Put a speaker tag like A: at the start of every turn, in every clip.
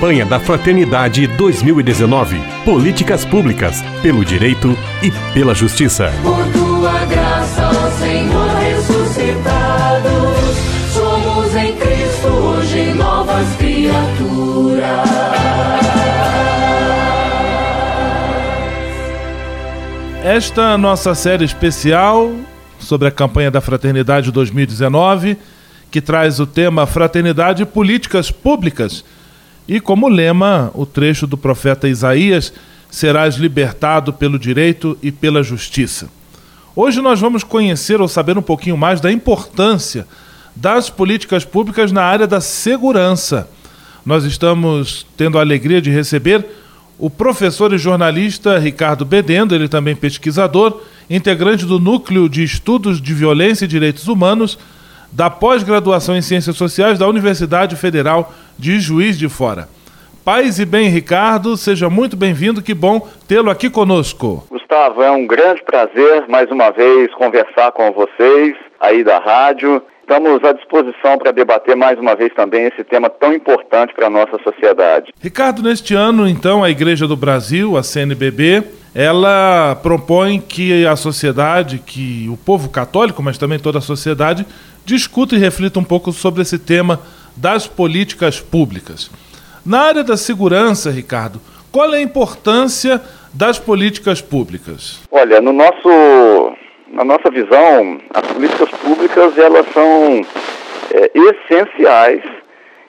A: Campanha da Fraternidade 2019. Políticas públicas pelo direito e pela justiça.
B: Por tua graça, ó Senhor ressuscitado, somos em Cristo hoje novas criaturas.
C: Esta nossa série especial sobre a campanha da Fraternidade 2019, que traz o tema Fraternidade e Políticas Públicas e como lema o trecho do profeta Isaías: serás libertado pelo direito e pela justiça. Hoje nós vamos conhecer ou saber um pouquinho mais da importância das políticas públicas na área da segurança. Nós estamos tendo a alegria de receber o professor e jornalista Ricardo Bedendo, ele também pesquisador, integrante do Núcleo de Estudos de Violência e Direitos Humanos da pós-graduação em Ciências Sociais da Universidade Federal de Juiz de Fora. Paz e bem, Ricardo, seja muito bem-vindo, que bom tê-lo aqui conosco.
D: Gustavo, é um grande prazer mais uma vez conversar com vocês aí da rádio. Estamos à disposição para debater mais uma vez também esse tema tão importante para a nossa sociedade.
C: Ricardo, neste ano, então, a Igreja do Brasil, a CNBB, ela propõe que a sociedade, que o povo católico, mas também toda a sociedade, discuta e reflita um pouco sobre esse tema das políticas públicas. Na área da segurança, Ricardo, qual é a importância das políticas públicas?
D: Olha, no nosso, na nossa visão, as políticas públicas elas são é, essenciais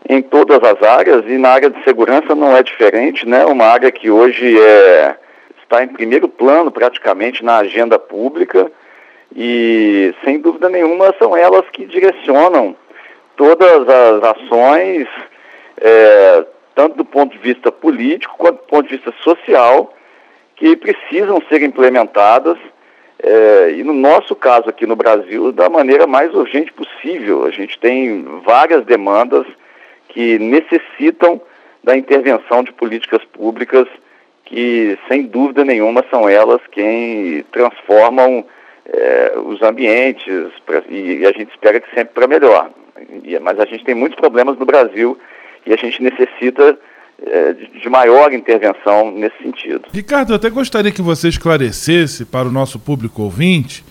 D: em todas as áreas e na área de segurança não é diferente, né? Uma área que hoje é, está em primeiro plano praticamente na agenda pública e, sem dúvida nenhuma, são elas que direcionam todas as ações, é, tanto do ponto de vista político quanto do ponto de vista social, que precisam ser implementadas, é, e no nosso caso aqui no Brasil, da maneira mais urgente possível. A gente tem várias demandas que necessitam da intervenção de políticas públicas que, sem dúvida nenhuma, são elas quem transformam é, os ambientes, e, a gente espera que sempre para melhor. Mas a gente tem muitos problemas no Brasil e a gente necessita é, de, de maior intervenção nesse sentido.
C: Ricardo, eu até gostaria que você esclarecesse para o nosso público ouvinte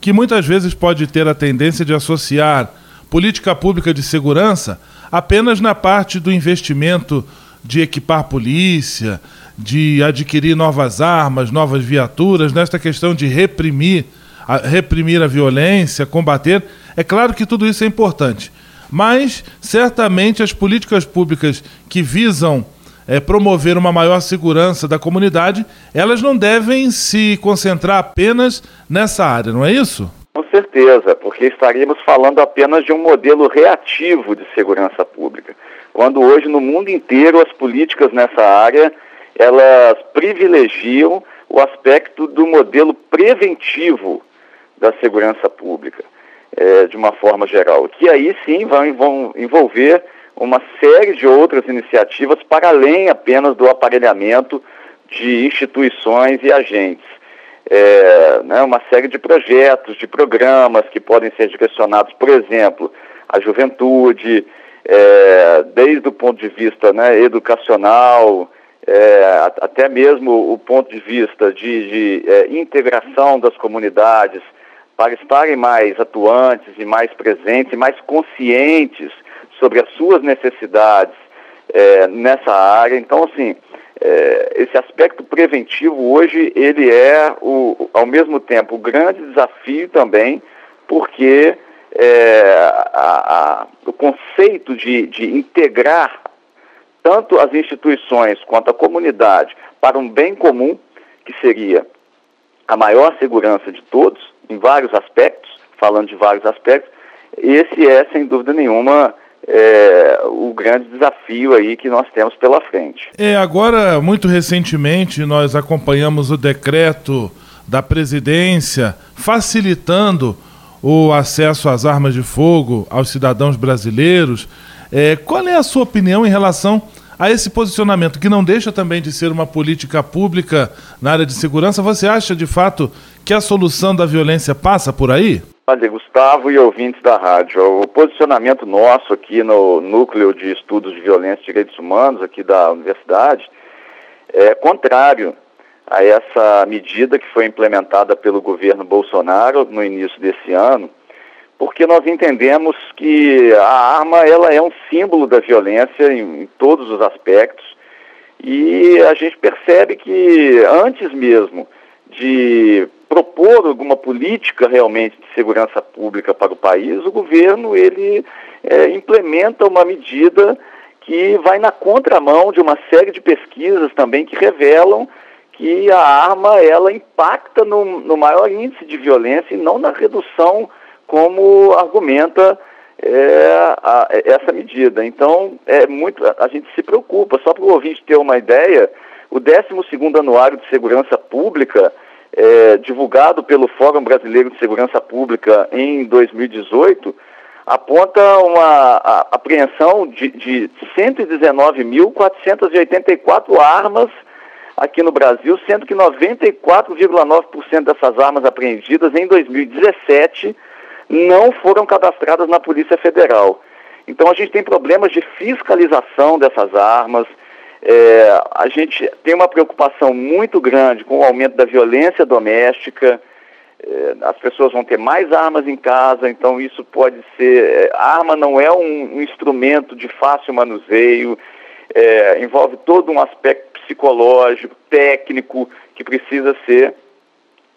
C: que muitas vezes pode ter a tendência de associar política pública de segurança apenas na parte do investimento de equipar polícia, de adquirir novas armas, novas viaturas, nesta questão de reprimir a reprimir a violência, combater. É claro que tudo isso é importante, mas certamente as políticas públicas que visam é, promover uma maior segurança da comunidade, elas não devem se concentrar apenas nessa área, não é isso?
D: Com certeza, porque estaríamos falando apenas de um modelo reativo de segurança pública, quando hoje no mundo inteiro as políticas nessa área elas privilegiam o aspecto do modelo preventivo da segurança pública, é, de uma forma geral, que aí sim vão, vão envolver uma série de outras iniciativas para além apenas do aparelhamento de instituições e agentes. É, né, uma série de projetos, de programas que podem ser direcionados, por exemplo, à juventude, é, desde o ponto de vista né, educacional, é, até mesmo o ponto de vista de, de é, integração das comunidades, para estarem mais atuantes e mais presentes e mais conscientes sobre as suas necessidades é, nessa área. Então, assim, é, esse aspecto preventivo hoje ele é, o, ao mesmo tempo, o grande desafio também, porque é, a, a, o conceito de, de integrar tanto as instituições quanto a comunidade para um bem comum, que seria a maior segurança de todos, em vários aspectos, falando de vários aspectos, esse é, sem dúvida nenhuma, é, o grande desafio aí que nós temos pela frente.
C: É, agora, muito recentemente, nós acompanhamos o decreto da presidência facilitando o acesso às armas de fogo aos cidadãos brasileiros. É, qual é a sua opinião em relação a esse posicionamento, que não deixa também de ser uma política pública na área de segurança? Você acha, de fato, que a solução da violência passa por aí?
D: Olha, Gustavo e ouvintes da rádio, o posicionamento nosso aqui no Núcleo de Estudos de Violência e Direitos Humanos, aqui da universidade, é contrário a essa medida que foi implementada pelo governo Bolsonaro no início desse ano, porque nós entendemos que a arma ela é um símbolo da violência em, em todos os aspectos e a gente percebe que antes mesmo de propor alguma política realmente de segurança pública para o país, o governo ele é, implementa uma medida que vai na contramão de uma série de pesquisas também que revelam que a arma ela impacta no, no maior índice de violência e não na redução como argumenta é, a, essa medida. Então, é muito, a gente se preocupa. Só para o ouvinte ter uma ideia, o 12º Anuário de Segurança Pública, é, divulgado pelo Fórum Brasileiro de Segurança Pública em 2018, aponta uma apreensão de, de 119.484 armas aqui no Brasil, sendo que 94,9% dessas armas apreendidas em 2017 não foram cadastradas na Polícia Federal. Então a gente tem problemas de fiscalização dessas armas, é, a gente tem uma preocupação muito grande com o aumento da violência doméstica, é, as pessoas vão ter mais armas em casa, então isso pode ser. É, arma não é um, um, instrumento de fácil manuseio, é, envolve todo um aspecto psicológico, técnico, que precisa ser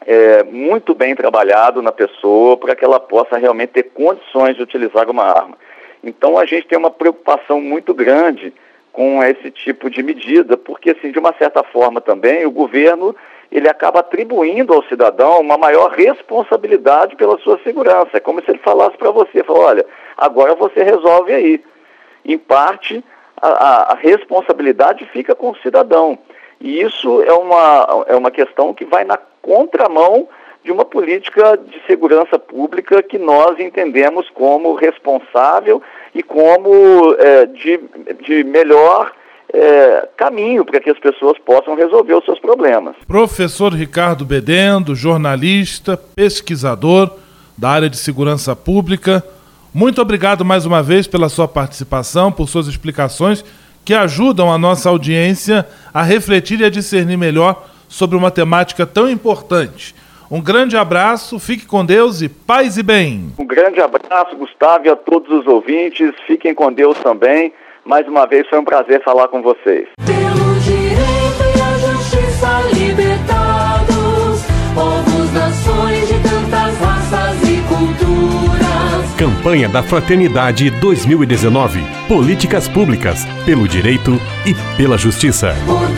D: é, muito bem trabalhado na pessoa para que ela possa realmente ter condições de utilizar uma arma. Então a gente tem uma preocupação muito grande com esse tipo de medida, porque assim, de uma certa forma também o governo ele acaba atribuindo ao cidadão uma maior responsabilidade pela sua segurança. É como se ele falasse para você, falou, olha, agora você resolve aí. Em parte, a, a, responsabilidade fica com o cidadão. E isso é uma, é uma questão que vai na contramão de uma política de segurança pública que nós entendemos como responsável e como é, de, de melhor é, caminho para que as pessoas possam resolver os seus problemas.
C: Professor Ricardo Bedendo, jornalista, pesquisador da área de segurança pública, muito obrigado mais uma vez pela sua participação, por suas explicações que ajudam a nossa audiência a refletir e a discernir melhor sobre uma temática tão importante. Um grande abraço, fique com Deus e paz e bem.
D: Um grande abraço, Gustavo, e a todos os ouvintes. Fiquem com Deus também. Mais uma vez foi um prazer falar com vocês.
B: Pelo direito e a justiça libertados, povos, nações de tantas raças e culturas.
A: Campanha da Fraternidade 2019. Políticas públicas, pelo direito e pela justiça.
B: Por